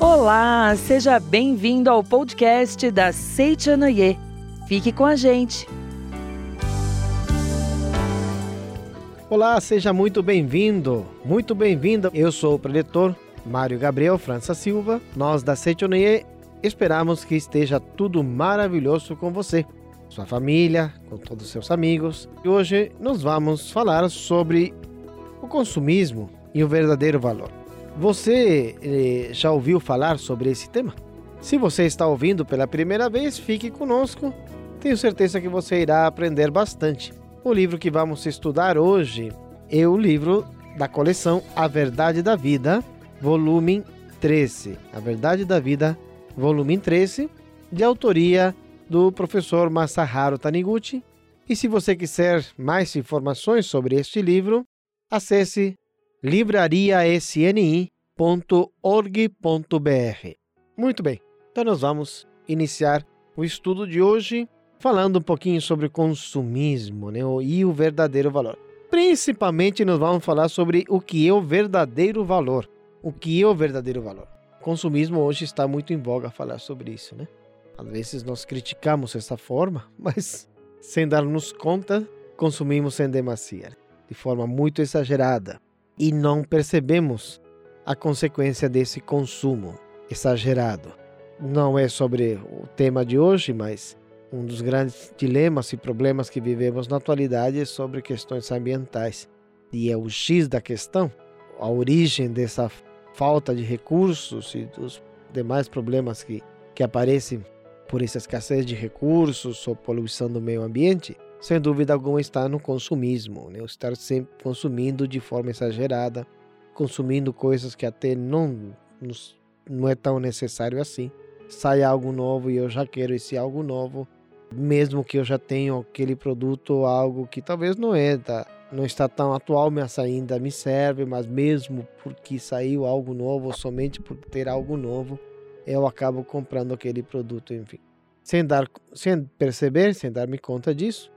Olá, seja bem-vindo ao podcast da Seichanoye. Fique com a gente. Olá, seja muito bem-vindo, muito bem-vinda. Eu sou o preletor Mário Gabriel França Silva. Nós da Seichanoye esperamos que esteja tudo maravilhoso com você, sua família, com todos os seus amigos. E hoje nós vamos falar sobre o consumismo e o verdadeiro valor. Você eh, já ouviu falar sobre esse tema? Se você está ouvindo pela primeira vez, fique conosco. Tenho certeza que você irá aprender bastante. O livro que vamos estudar hoje é o livro da coleção A Verdade da Vida, volume 13. A Verdade da Vida, volume 13, de autoria do professor Masaharu Taniguchi. E se você quiser mais informações sobre este livro, acesse livrariasni.org.br. Muito bem, então nós vamos iniciar o estudo de hoje falando um pouquinho sobre consumismo né, e o verdadeiro valor. Principalmente nós vamos falar sobre o que é o verdadeiro valor. O que é o verdadeiro valor? Consumismo hoje está muito em voga falar sobre isso, né? Às vezes nós criticamos essa forma, mas sem darmos conta, consumimos em demasia, de forma muito exagerada e não percebemos a consequência desse consumo exagerado. Não é sobre o tema de hoje, mas um dos grandes dilemas e problemas que vivemos na atualidade é sobre questões ambientais. E é o X da questão, a origem dessa falta de recursos e dos demais problemas que, que aparecem por essa escassez de recursos ou poluição do meio ambiente, sem dúvida alguma está no consumismo, né? estar sempre consumindo de forma exagerada, consumindo coisas que até não, não é tão necessário assim. Sai algo novo e eu já quero esse algo novo, mesmo que eu já tenha aquele produto ou algo que talvez não é não está tão atual, mas ainda me serve, mas mesmo porque saiu algo novo, somente por ter algo novo, eu acabo comprando aquele produto, enfim. Sem, dar, sem perceber, sem dar-me conta disso,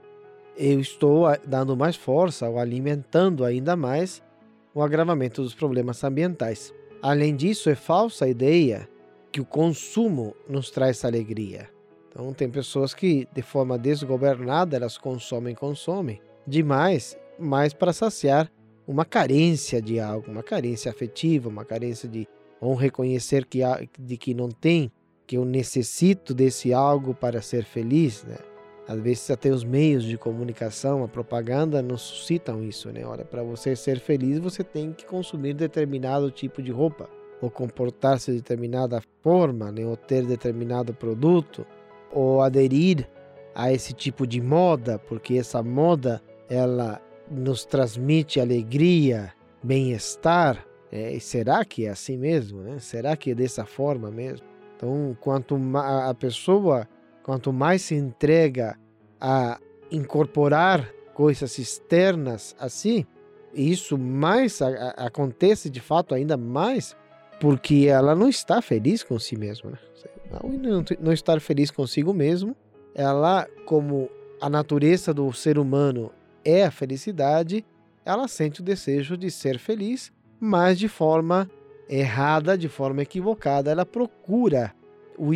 eu estou dando mais força ou alimentando ainda mais o agravamento dos problemas ambientais. Além disso, é falsa a ideia que o consumo nos traz alegria. Então, tem pessoas que, de forma desgovernada, elas consomem, consomem demais, mais para saciar uma carência de algo, uma carência afetiva, uma carência de ou reconhecer que de que não tem, que eu necessito desse algo para ser feliz, né? Às vezes até os meios de comunicação, a propaganda nos suscitam isso, né? Olha, para você ser feliz, você tem que consumir determinado tipo de roupa, ou comportar-se de determinada forma, né? ou ter determinado produto, ou aderir a esse tipo de moda, porque essa moda ela nos transmite alegria, bem-estar. É, será que é assim mesmo? Né? Será que é dessa forma mesmo? Então, quanto a pessoa Quanto mais se entrega a incorporar coisas externas assim, isso mais a, a, acontece de fato ainda mais porque ela não está feliz com si mesma. Né? Não, não estar feliz consigo mesmo, ela, como a natureza do ser humano é a felicidade, ela sente o desejo de ser feliz, mas de forma errada, de forma equivocada. Ela procura o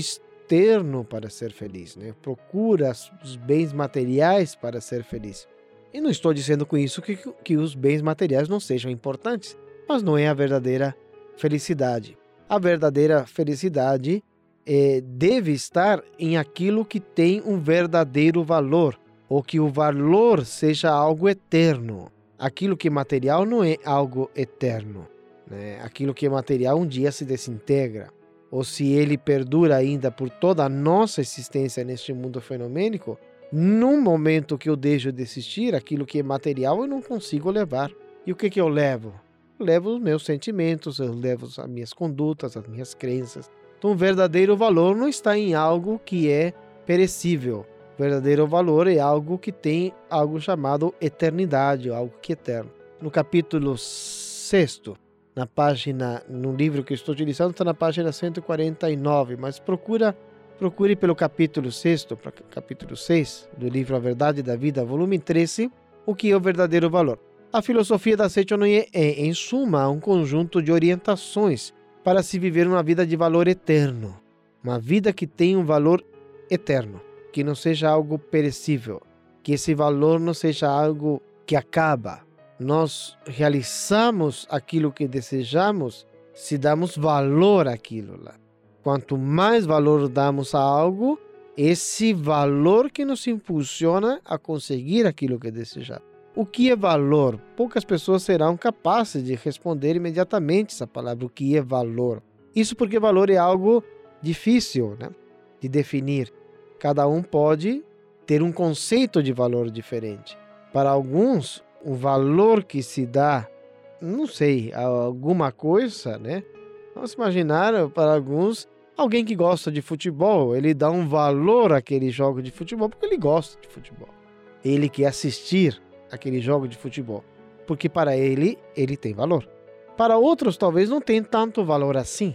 externo para ser feliz, né? procura os bens materiais para ser feliz. E não estou dizendo com isso que, que os bens materiais não sejam importantes, mas não é a verdadeira felicidade. A verdadeira felicidade é, deve estar em aquilo que tem um verdadeiro valor, ou que o valor seja algo eterno. Aquilo que é material não é algo eterno. Né? Aquilo que é material um dia se desintegra ou se ele perdura ainda por toda a nossa existência neste mundo fenomênico, num momento que eu deixo de existir, aquilo que é material eu não consigo levar. E o que, que eu levo? Eu levo os meus sentimentos, eu levo as minhas condutas, as minhas crenças. Então, o verdadeiro valor não está em algo que é perecível. O verdadeiro valor é algo que tem algo chamado eternidade, algo que é eterno. No capítulo 6 na página, no livro que estou utilizando, está na página 149, mas procura procure pelo capítulo 6, capítulo 6 do livro A Verdade da Vida, volume 13, o que é o verdadeiro valor. A filosofia da Seichonoye é, em suma, um conjunto de orientações para se viver uma vida de valor eterno. Uma vida que tem um valor eterno, que não seja algo perecível, que esse valor não seja algo que acaba. Nós realizamos aquilo que desejamos se damos valor àquilo lá. Quanto mais valor damos a algo, esse valor que nos impulsiona a conseguir aquilo que desejamos. O que é valor? Poucas pessoas serão capazes de responder imediatamente essa palavra, o que é valor. Isso porque valor é algo difícil né, de definir. Cada um pode ter um conceito de valor diferente. Para alguns, o valor que se dá, não sei, a alguma coisa, né? Vamos imaginar, para alguns, alguém que gosta de futebol, ele dá um valor àquele jogo de futebol porque ele gosta de futebol. Ele quer assistir aquele jogo de futebol, porque para ele ele tem valor. Para outros talvez não tenha tanto valor assim,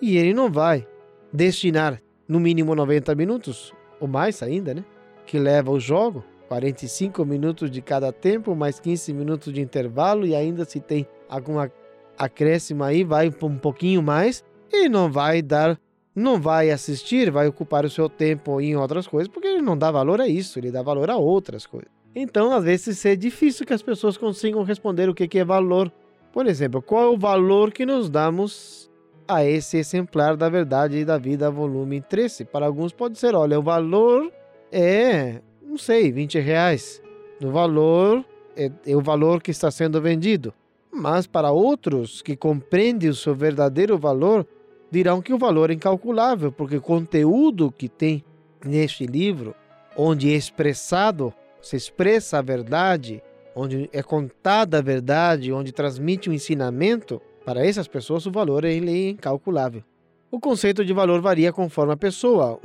e ele não vai destinar no mínimo 90 minutos ou mais ainda, né, que leva o jogo, 45 minutos de cada tempo, mais 15 minutos de intervalo e ainda se tem alguma acréscimo aí, vai um pouquinho mais e não vai dar não vai assistir, vai ocupar o seu tempo em outras coisas, porque ele não dá valor a isso, ele dá valor a outras coisas. Então, às vezes, é difícil que as pessoas consigam responder o que é valor. Por exemplo, qual é o valor que nos damos a esse exemplar da verdade e da vida, volume 13? Para alguns pode ser, olha, o valor é, não sei, 20 reais. O valor é, é o valor que está sendo vendido. Mas para outros que compreendem o seu verdadeiro valor, dirão que o valor é incalculável, porque o conteúdo que tem neste livro, onde é expressado se expressa a verdade, onde é contada a verdade, onde transmite um ensinamento, para essas pessoas o valor é incalculável. O conceito de valor varia conforme a pessoa.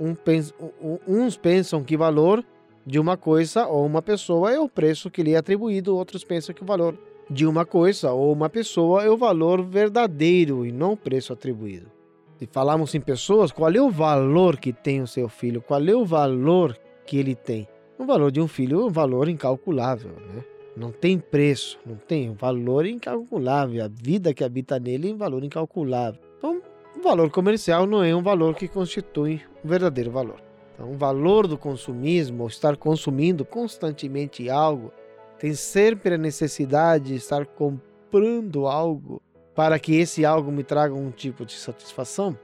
uns pensam que valor de uma coisa ou uma pessoa é o preço que lhe é atribuído, outros pensam que o valor de uma coisa ou uma pessoa é o valor verdadeiro e não o preço atribuído. Se falarmos em pessoas, qual é o valor que tem o seu filho? Qual é o valor que ele tem? O valor de um filho é um valor incalculável, né? Não tem preço, não tem um valor incalculável. A vida que habita nele é um valor incalculável. Então, o valor comercial não é um valor que constitui um verdadeiro valor. Então, o valor do consumismo, estar consumindo constantemente algo, tem sempre a necessidade de estar comprando algo para que esse algo me traga um tipo de satisfação,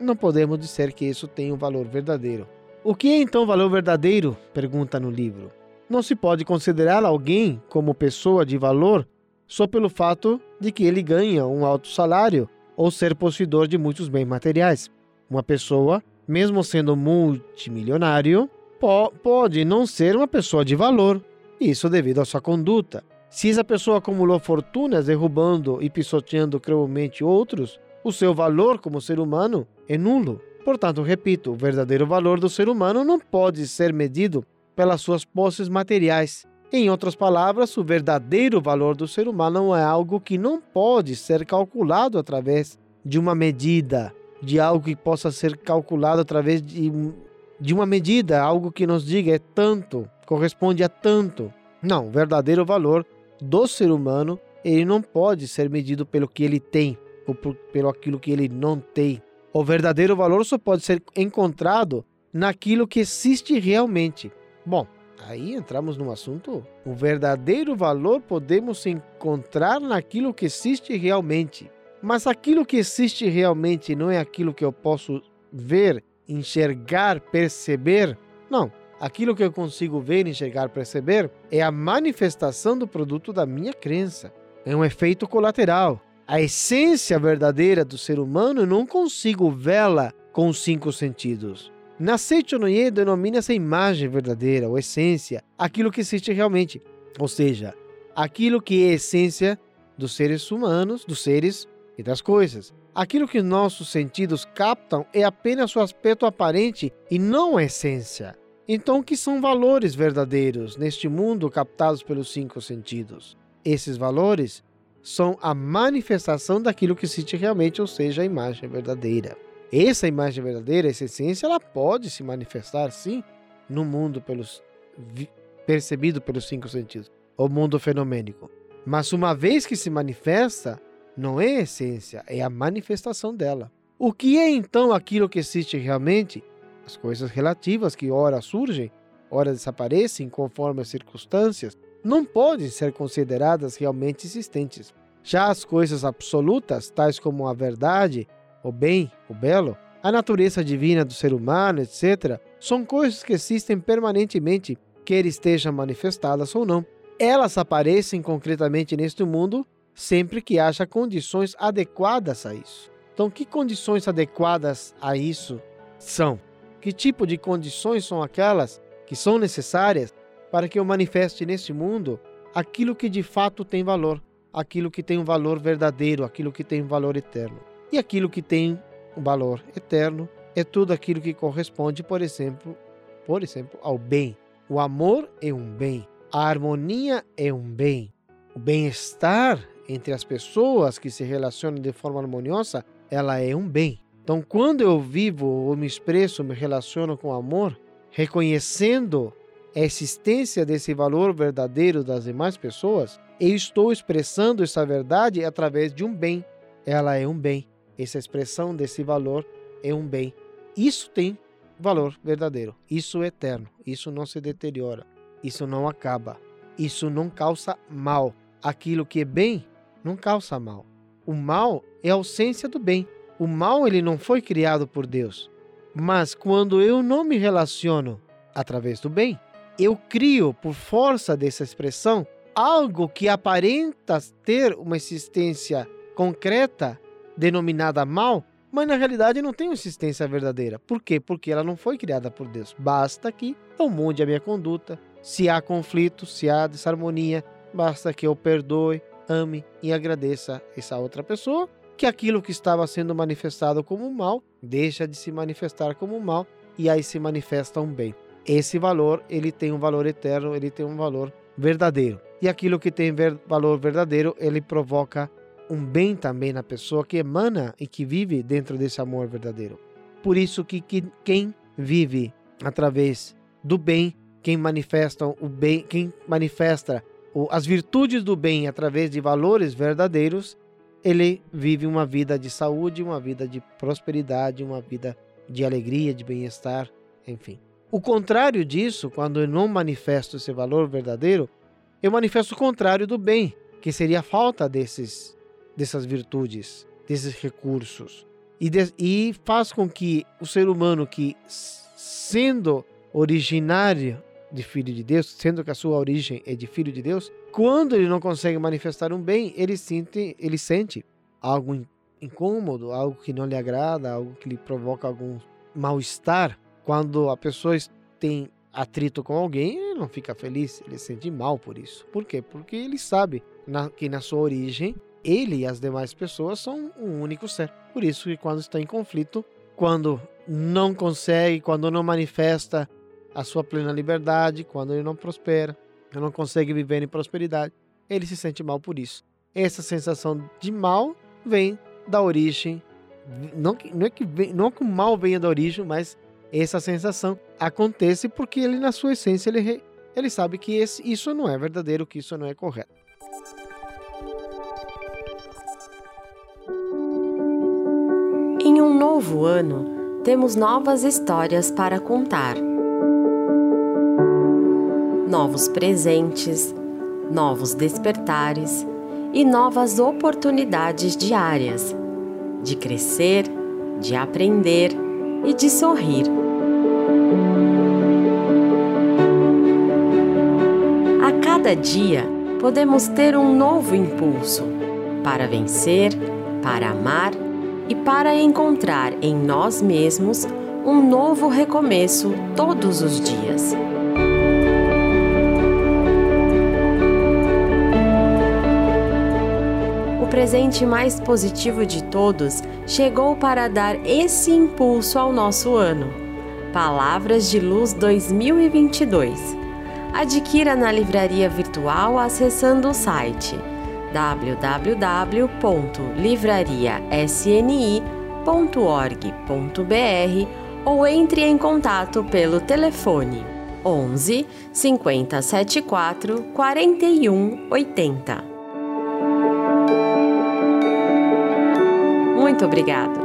não podemos dizer que isso tem um valor verdadeiro. O que é então valor verdadeiro? Pergunta no livro. Não se pode considerar alguém como pessoa de valor só pelo fato de que ele ganha um alto salário ou ser possuidor de muitos bens materiais. Uma pessoa, mesmo sendo multimilionário, po pode não ser uma pessoa de valor, isso devido à sua conduta. Se essa pessoa acumulou fortunas derrubando e pisoteando cruelmente outros, o seu valor como ser humano é nulo. Portanto, repito, o verdadeiro valor do ser humano não pode ser medido pelas suas posses materiais. Em outras palavras, o verdadeiro valor do ser humano é algo que não pode ser calculado através de uma medida, de algo que possa ser calculado através de, de uma medida, algo que nos diga é tanto, corresponde a tanto. Não, o verdadeiro valor do ser humano, ele não pode ser medido pelo que ele tem ou por, pelo aquilo que ele não tem. O verdadeiro valor só pode ser encontrado naquilo que existe realmente. Bom, aí entramos num assunto. O verdadeiro valor podemos encontrar naquilo que existe realmente. Mas aquilo que existe realmente não é aquilo que eu posso ver, enxergar, perceber. Não. Aquilo que eu consigo ver, enxergar, perceber é a manifestação do produto da minha crença. É um efeito colateral a essência verdadeira do ser humano, eu não consigo vê-la com os cinco sentidos. Na Seichonoye denomina-se imagem verdadeira, ou essência, aquilo que existe realmente. Ou seja, aquilo que é essência dos seres humanos, dos seres e das coisas. Aquilo que nossos sentidos captam é apenas o aspecto aparente e não a essência. Então, que são valores verdadeiros neste mundo captados pelos cinco sentidos? Esses valores são a manifestação daquilo que existe realmente, ou seja, a imagem verdadeira. Essa imagem verdadeira, essa essência, ela pode se manifestar, sim, no mundo pelos, percebido pelos cinco sentidos, o mundo fenomênico. Mas uma vez que se manifesta, não é a essência, é a manifestação dela. O que é então aquilo que existe realmente? As coisas relativas que ora surgem, ora desaparecem conforme as circunstâncias, não podem ser consideradas realmente existentes. Já as coisas absolutas, tais como a verdade, o bem, o belo, a natureza divina do ser humano, etc., são coisas que existem permanentemente, quer estejam manifestadas ou não. Elas aparecem concretamente neste mundo sempre que haja condições adequadas a isso. Então, que condições adequadas a isso são? Que tipo de condições são aquelas que são necessárias para que eu manifeste neste mundo aquilo que de fato tem valor, aquilo que tem um valor verdadeiro, aquilo que tem um valor eterno. E aquilo que tem um valor eterno é tudo aquilo que corresponde, por exemplo, por exemplo, ao bem. O amor é um bem, a harmonia é um bem, o bem-estar entre as pessoas que se relacionam de forma harmoniosa, ela é um bem. Então, quando eu vivo ou me expresso, me relaciono com amor, reconhecendo a existência desse valor verdadeiro das demais pessoas, eu estou expressando essa verdade através de um bem. Ela é um bem. Essa expressão desse valor é um bem. Isso tem valor verdadeiro. Isso é eterno. Isso não se deteriora. Isso não acaba. Isso não causa mal. Aquilo que é bem não causa mal. O mal é a ausência do bem. O mal ele não foi criado por Deus. Mas quando eu não me relaciono através do bem, eu crio por força dessa expressão algo que aparenta ter uma existência concreta denominada mal, mas na realidade não tem uma existência verdadeira. Por quê? Porque ela não foi criada por Deus. Basta que eu mude a minha conduta. Se há conflito, se há desarmonia, basta que eu perdoe, ame e agradeça essa outra pessoa que aquilo que estava sendo manifestado como mal deixa de se manifestar como mal e aí se manifesta um bem. Esse valor, ele tem um valor eterno, ele tem um valor verdadeiro. E aquilo que tem ver, valor verdadeiro, ele provoca um bem também na pessoa que emana e que vive dentro desse amor verdadeiro. Por isso que, que quem vive através do bem, quem manifesta o bem, quem manifesta as virtudes do bem através de valores verdadeiros, ele vive uma vida de saúde, uma vida de prosperidade, uma vida de alegria, de bem-estar, enfim. O contrário disso, quando eu não manifesto esse valor verdadeiro, eu manifesto o contrário do bem, que seria a falta desses, dessas virtudes, desses recursos. E, de, e faz com que o ser humano que, sendo originário de filho de Deus, sendo que a sua origem é de filho de Deus, quando ele não consegue manifestar um bem, ele sente, ele sente algo incômodo, algo que não lhe agrada, algo que lhe provoca algum mal-estar. Quando a pessoa tem atrito com alguém, ele não fica feliz, ele sente mal por isso. Por quê? Porque ele sabe que na sua origem, ele e as demais pessoas são um único ser. Por isso que quando está em conflito, quando não consegue, quando não manifesta a sua plena liberdade, quando ele não prospera, não consegue viver em prosperidade, ele se sente mal por isso. Essa sensação de mal vem da origem, não, não é que vem, não que o mal venha da origem, mas essa sensação acontece porque ele na sua essência ele, ele sabe que esse, isso não é verdadeiro, que isso não é correto. Em um novo ano, temos novas histórias para contar novos presentes, novos despertares e novas oportunidades diárias de crescer, de aprender e de sorrir. A cada dia podemos ter um novo impulso para vencer, para amar e para encontrar em nós mesmos um novo recomeço todos os dias. Presente mais positivo de todos chegou para dar esse impulso ao nosso ano. Palavras de Luz 2022. Adquira na livraria virtual acessando o site www.livrariasni.org.br ou entre em contato pelo telefone 11 5074 41 Muito obrigado!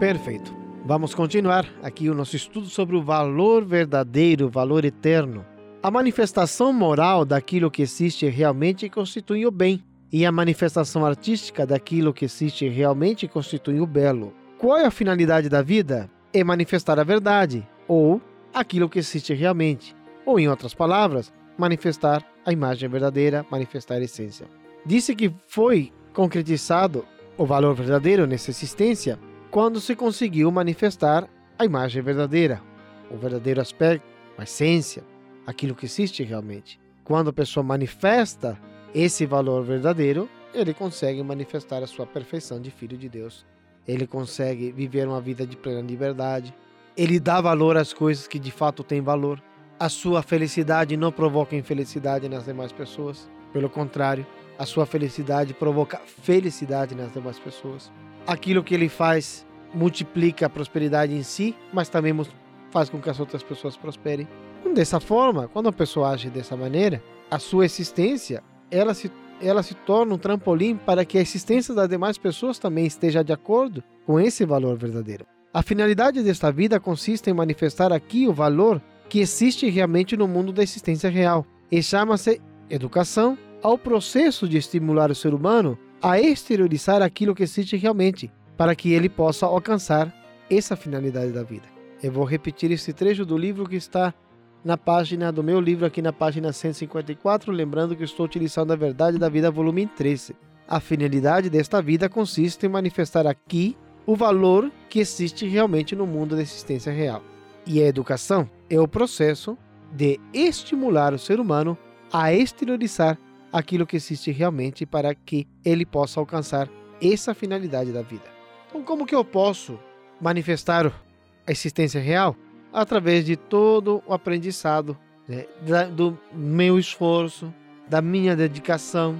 Perfeito. Vamos continuar aqui o nosso estudo sobre o valor verdadeiro, o valor eterno. A manifestação moral daquilo que existe realmente constitui o bem, e a manifestação artística daquilo que existe realmente constitui o belo. Qual é a finalidade da vida? É manifestar a verdade, ou aquilo que existe realmente, ou em outras palavras, manifestar a imagem verdadeira, manifestar a essência. Disse que foi concretizado o valor verdadeiro nessa existência quando se conseguiu manifestar a imagem verdadeira, o verdadeiro aspecto, a essência, aquilo que existe realmente. Quando a pessoa manifesta esse valor verdadeiro, ele consegue manifestar a sua perfeição de filho de Deus. Ele consegue viver uma vida de plena liberdade. Ele dá valor às coisas que de fato têm valor. A sua felicidade não provoca infelicidade nas demais pessoas. Pelo contrário, a sua felicidade provoca felicidade nas demais pessoas. Aquilo que ele faz multiplica a prosperidade em si, mas também faz com que as outras pessoas prosperem. Dessa forma, quando a pessoa age dessa maneira, a sua existência ela se, ela se torna um trampolim para que a existência das demais pessoas também esteja de acordo com esse valor verdadeiro. A finalidade desta vida consiste em manifestar aqui o valor que existe realmente no mundo da existência real e chama-se educação ao processo de estimular o ser humano a exteriorizar aquilo que existe realmente, para que ele possa alcançar essa finalidade da vida. Eu vou repetir esse trecho do livro que está na página do meu livro, aqui na página 154, lembrando que estou utilizando a Verdade da Vida, volume 13. A finalidade desta vida consiste em manifestar aqui o valor que existe realmente no mundo da existência real. E a educação é o processo de estimular o ser humano a exteriorizar aquilo que existe realmente para que ele possa alcançar essa finalidade da vida. Então, como que eu posso manifestar a existência real? Através de todo o aprendizado, né? do meu esforço, da minha dedicação,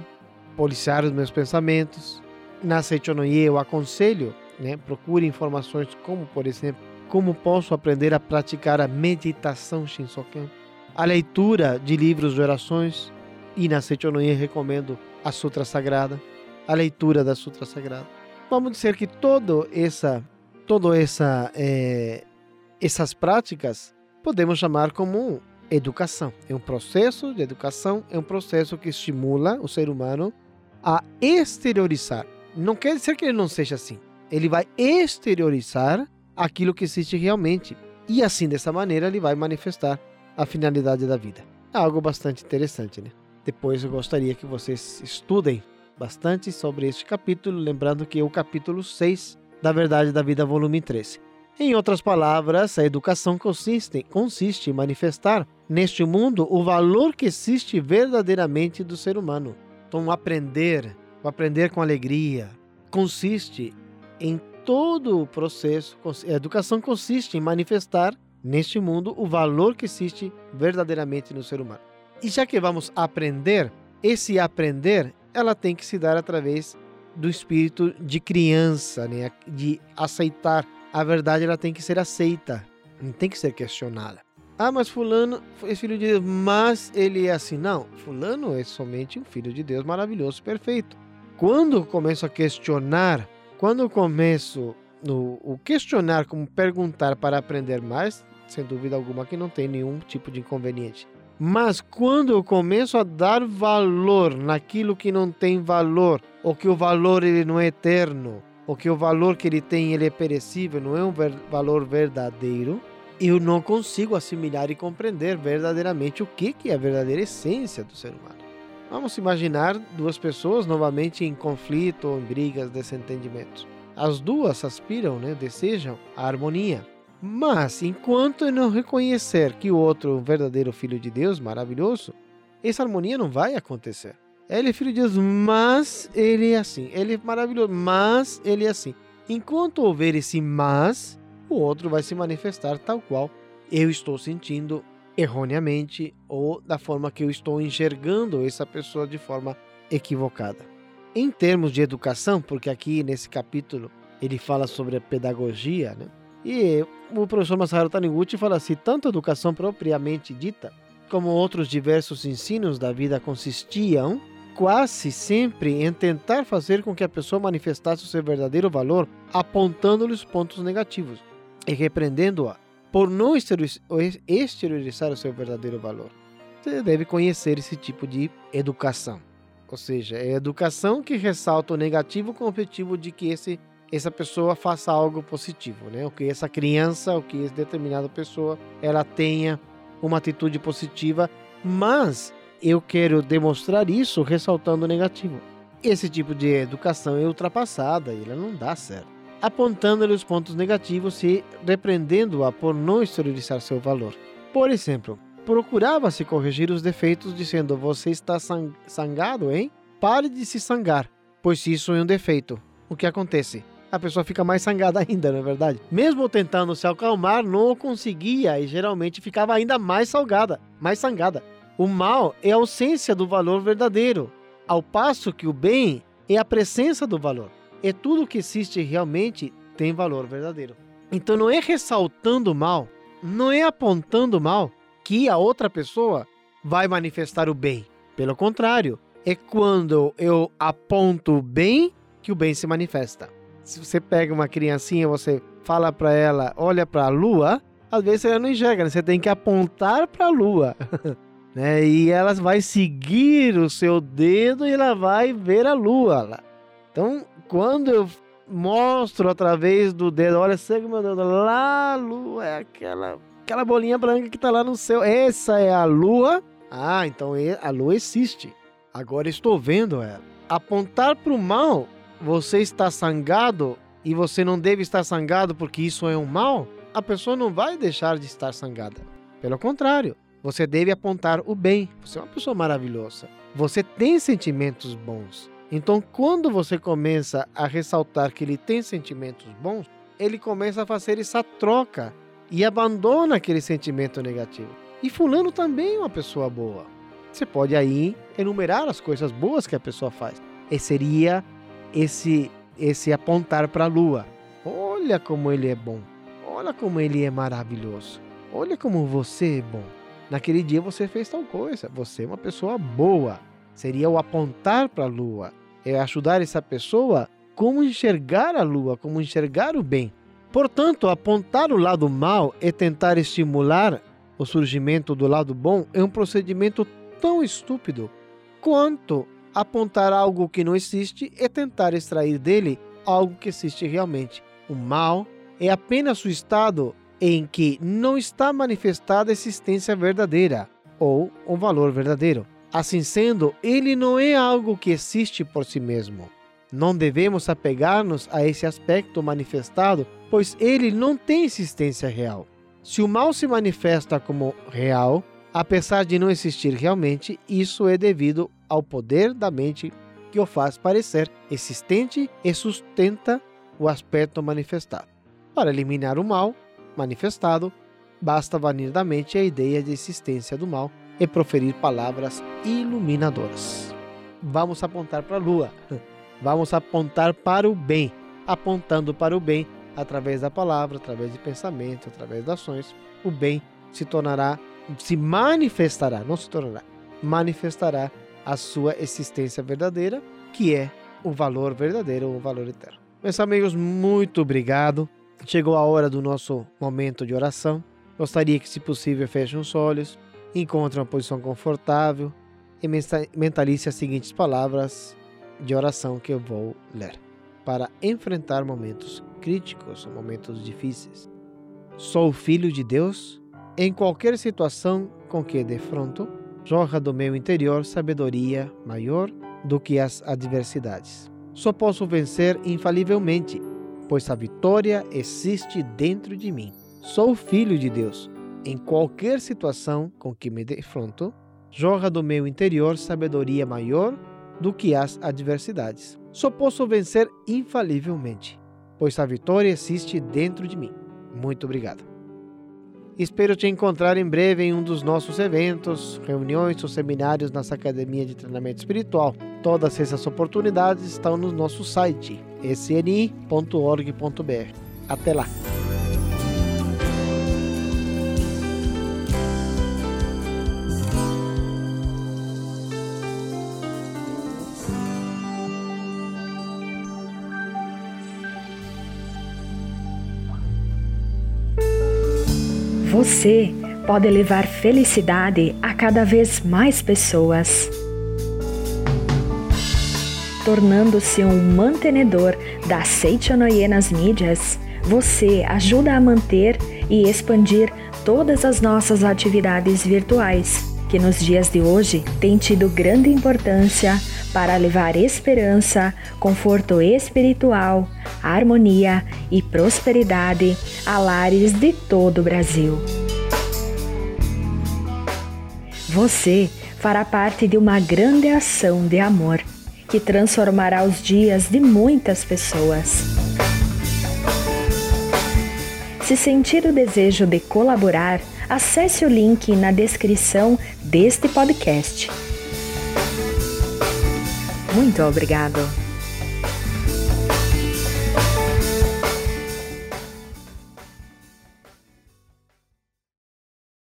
policiar os meus pensamentos. Na Seichonoye eu aconselho, né? procure informações como, por exemplo, como posso aprender a praticar a meditação Shinsoken, a leitura de livros de orações, e na Seichonoye recomendo a Sutra Sagrada, a leitura da Sutra Sagrada. Vamos dizer que todo essa, todo essa, é, essas práticas podemos chamar como educação. É um processo de educação, é um processo que estimula o ser humano a exteriorizar. Não quer dizer que ele não seja assim. Ele vai exteriorizar aquilo que existe realmente. E assim, dessa maneira, ele vai manifestar a finalidade da vida. É algo bastante interessante, né? Depois eu gostaria que vocês estudem bastante sobre este capítulo, lembrando que é o capítulo 6 da Verdade da Vida, volume 13. Em outras palavras, a educação consiste, consiste em manifestar neste mundo o valor que existe verdadeiramente do ser humano. Então, aprender, aprender com alegria, consiste em todo o processo. A educação consiste em manifestar neste mundo o valor que existe verdadeiramente no ser humano. E já que vamos aprender, esse aprender, ela tem que se dar através do espírito de criança, né? de aceitar. A verdade ela tem que ser aceita, não tem que ser questionada. Ah, mas fulano é filho de Deus, mas ele é assim. Não, fulano é somente um filho de Deus maravilhoso, perfeito. Quando começo a questionar, quando começo no, o questionar como perguntar para aprender mais, sem dúvida alguma que não tem nenhum tipo de inconveniente. Mas quando eu começo a dar valor naquilo que não tem valor, ou que o valor ele não é eterno, ou que o valor que ele tem ele é perecível, não é um ver valor verdadeiro, eu não consigo assimilar e compreender verdadeiramente o que, que é a verdadeira essência do ser humano. Vamos imaginar duas pessoas novamente em conflito ou em brigas, desentendimentos. As duas aspiram, né, desejam a harmonia. Mas enquanto não reconhecer que o outro é um verdadeiro filho de Deus, maravilhoso, essa harmonia não vai acontecer. Ele é filho de Deus, mas ele é assim. Ele é maravilhoso, mas ele é assim. Enquanto houver esse mas, o outro vai se manifestar tal qual eu estou sentindo erroneamente ou da forma que eu estou enxergando essa pessoa de forma equivocada. Em termos de educação, porque aqui nesse capítulo ele fala sobre a pedagogia, né? E o professor Masaharu Taniguchi fala assim, tanto a educação propriamente dita, como outros diversos ensinos da vida consistiam quase sempre em tentar fazer com que a pessoa manifestasse o seu verdadeiro valor, apontando-lhe os pontos negativos e repreendendo-a por não exteriorizar o seu verdadeiro valor. Você deve conhecer esse tipo de educação. Ou seja, é educação que ressalta o negativo com o objetivo de que esse, essa pessoa faça algo positivo, né? O que essa criança, o que essa determinada pessoa, ela tenha uma atitude positiva, mas eu quero demonstrar isso ressaltando o negativo. Esse tipo de educação é ultrapassada ela não dá certo. Apontando-lhe os pontos negativos e repreendendo-a por não exteriorizar seu valor. Por exemplo, procurava-se corrigir os defeitos dizendo: Você está sangado, hein? Pare de se sangar, pois isso é um defeito. O que acontece? A pessoa fica mais sangada ainda, não é verdade? Mesmo tentando se acalmar, não conseguia e geralmente ficava ainda mais salgada, mais sangada. O mal é a ausência do valor verdadeiro, ao passo que o bem é a presença do valor. É tudo que existe realmente tem valor verdadeiro. Então não é ressaltando mal, não é apontando mal que a outra pessoa vai manifestar o bem. Pelo contrário, é quando eu aponto o bem que o bem se manifesta. Se você pega uma criancinha, você fala para ela, olha para a lua, às vezes ela não enxerga, né? você tem que apontar para a lua. né? E ela vai seguir o seu dedo e ela vai ver a lua. Então, quando eu mostro através do dedo, olha, segue meu dedo, lá a lua é aquela, aquela bolinha branca que está lá no céu. Essa é a lua. Ah, então a lua existe. Agora estou vendo ela. Apontar para o mal, você está sangado e você não deve estar sangado porque isso é um mal, a pessoa não vai deixar de estar sangada. Pelo contrário, você deve apontar o bem. Você é uma pessoa maravilhosa. Você tem sentimentos bons. Então, quando você começa a ressaltar que ele tem sentimentos bons, ele começa a fazer essa troca e abandona aquele sentimento negativo. E fulano também é uma pessoa boa. Você pode aí enumerar as coisas boas que a pessoa faz. E seria esse esse apontar para a lua. Olha como ele é bom. Olha como ele é maravilhoso. Olha como você é bom naquele dia você fez tal coisa, você é uma pessoa boa. Seria o apontar para a lua, é ajudar essa pessoa como enxergar a lua, como enxergar o bem. Portanto, apontar o lado mal e tentar estimular o surgimento do lado bom é um procedimento tão estúpido quanto apontar algo que não existe e tentar extrair dele algo que existe realmente. O mal é apenas o estado em que não está manifestada a existência verdadeira ou o valor verdadeiro. Assim sendo, ele não é algo que existe por si mesmo. Não devemos apegar-nos a esse aspecto manifestado, pois ele não tem existência real. Se o mal se manifesta como real, apesar de não existir realmente, isso é devido ao poder da mente que o faz parecer existente e sustenta o aspecto manifestado. Para eliminar o mal, manifestado, basta banir da mente a ideia de existência do mal e proferir palavras iluminadoras. Vamos apontar para a lua. Vamos apontar para o bem, apontando para o bem através da palavra, através de pensamento, através de ações. O bem se tornará, se manifestará, não se tornará, manifestará a sua existência verdadeira, que é o valor verdadeiro, o valor eterno. Meus amigos, muito obrigado Chegou a hora do nosso momento de oração. Gostaria que, se possível, feche os olhos, encontre uma posição confortável e mentalize as seguintes palavras de oração que eu vou ler para enfrentar momentos críticos, momentos difíceis. Sou filho de Deus. Em qualquer situação com que defronto, jorra do meu interior sabedoria maior do que as adversidades. Só posso vencer infalivelmente pois a vitória existe dentro de mim. Sou filho de Deus. Em qualquer situação com que me defronto, jorra do meu interior sabedoria maior do que as adversidades. Só posso vencer infalivelmente, pois a vitória existe dentro de mim. Muito obrigado. Espero te encontrar em breve em um dos nossos eventos, reuniões ou seminários nossa Academia de Treinamento Espiritual. Todas essas oportunidades estão no nosso site sni.org.br. Até lá! Você pode levar felicidade a cada vez mais pessoas. Tornando-se um mantenedor da Seichonoye nas mídias, você ajuda a manter e expandir todas as nossas atividades virtuais, que nos dias de hoje têm tido grande importância para levar esperança, conforto espiritual, harmonia e prosperidade a lares de todo o Brasil. Você fará parte de uma grande ação de amor que transformará os dias de muitas pessoas. Se sentir o desejo de colaborar, acesse o link na descrição deste podcast. Muito obrigado!